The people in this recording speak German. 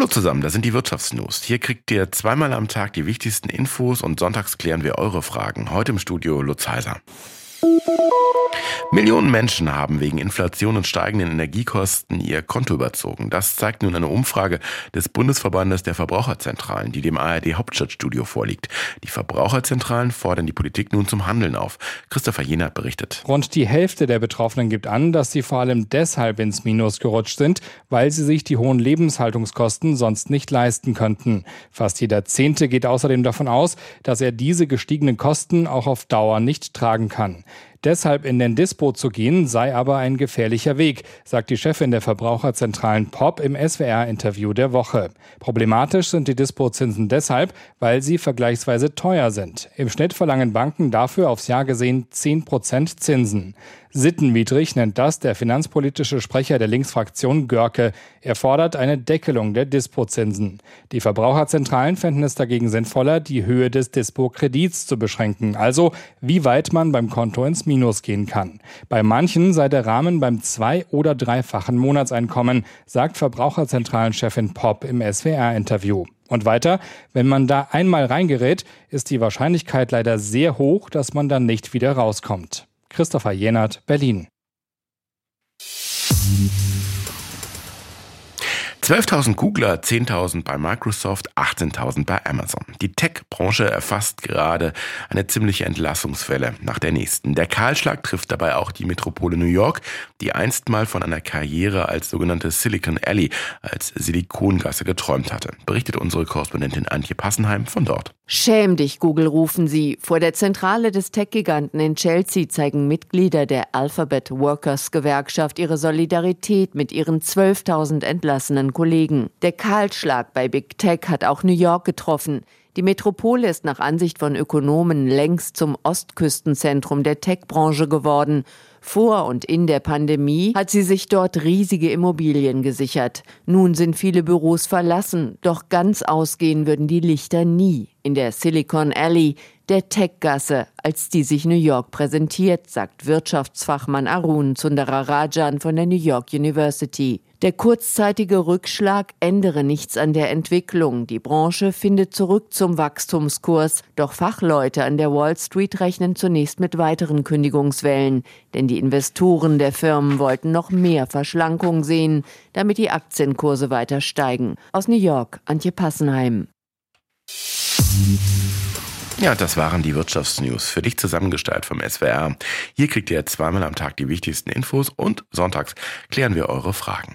Hallo zusammen, das sind die Wirtschaftsnews. Hier kriegt ihr zweimal am Tag die wichtigsten Infos und sonntags klären wir eure Fragen. Heute im Studio Lutz Heiser. Millionen Menschen haben wegen Inflation und steigenden Energiekosten ihr Konto überzogen. Das zeigt nun eine Umfrage des Bundesverbandes der Verbraucherzentralen, die dem ARD Hauptstadtstudio vorliegt. Die Verbraucherzentralen fordern die Politik nun zum Handeln auf. Christopher Jenert berichtet. Rund die Hälfte der Betroffenen gibt an, dass sie vor allem deshalb ins Minus gerutscht sind, weil sie sich die hohen Lebenshaltungskosten sonst nicht leisten könnten. Fast jeder Zehnte geht außerdem davon aus, dass er diese gestiegenen Kosten auch auf Dauer nicht tragen kann. Deshalb in den Dispo zu gehen, sei aber ein gefährlicher Weg, sagt die Chefin der Verbraucherzentralen POP im SWR-Interview der Woche. Problematisch sind die Dispo-Zinsen deshalb, weil sie vergleichsweise teuer sind. Im Schnitt verlangen Banken dafür aufs Jahr gesehen 10 Prozent Zinsen. Sittenwidrig nennt das der finanzpolitische Sprecher der Linksfraktion Görke. Er fordert eine Deckelung der Dispozinsen. Die Verbraucherzentralen fänden es dagegen sinnvoller, die Höhe des Dispo-Kredits zu beschränken, also wie weit man beim Konto ins Minus gehen kann. Bei manchen sei der Rahmen beim zwei- oder dreifachen Monatseinkommen, sagt Verbraucherzentralenchefin Popp im SWR-Interview. Und weiter, wenn man da einmal reingerät, ist die Wahrscheinlichkeit leider sehr hoch, dass man dann nicht wieder rauskommt. Christopher Jenert, Berlin. 12.000 Googler, 10.000 bei Microsoft, 18.000 bei Amazon. Die Tech-Branche erfasst gerade eine ziemliche Entlassungswelle nach der nächsten. Der Kahlschlag trifft dabei auch die Metropole New York, die einst mal von einer Karriere als sogenannte Silicon Alley, als Silikongasse geträumt hatte. Berichtet unsere Korrespondentin Antje Passenheim von dort. Schäm dich, Google, rufen sie. Vor der Zentrale des Tech-Giganten in Chelsea zeigen Mitglieder der Alphabet Workers Gewerkschaft ihre Solidarität mit ihren 12.000 entlassenen Kollegen. Der Kahlschlag bei Big Tech hat auch New York getroffen. Die Metropole ist nach Ansicht von Ökonomen längst zum Ostküstenzentrum der Tech-Branche geworden. Vor und in der Pandemie hat sie sich dort riesige Immobilien gesichert. Nun sind viele Büros verlassen, doch ganz ausgehen würden die Lichter nie in der Silicon Alley, der Tech-Gasse, als die sich New York präsentiert, sagt Wirtschaftsfachmann Arun Sundararajan von der New York University. Der kurzzeitige Rückschlag ändere nichts an der Entwicklung. Die Branche findet zurück zum Wachstumskurs. Doch Fachleute an der Wall Street rechnen zunächst mit weiteren Kündigungswellen. Denn die Investoren der Firmen wollten noch mehr Verschlankung sehen, damit die Aktienkurse weiter steigen. Aus New York, Antje Passenheim. Ja, das waren die Wirtschaftsnews für dich zusammengestellt vom SWR. Hier kriegt ihr zweimal am Tag die wichtigsten Infos und sonntags klären wir eure Fragen.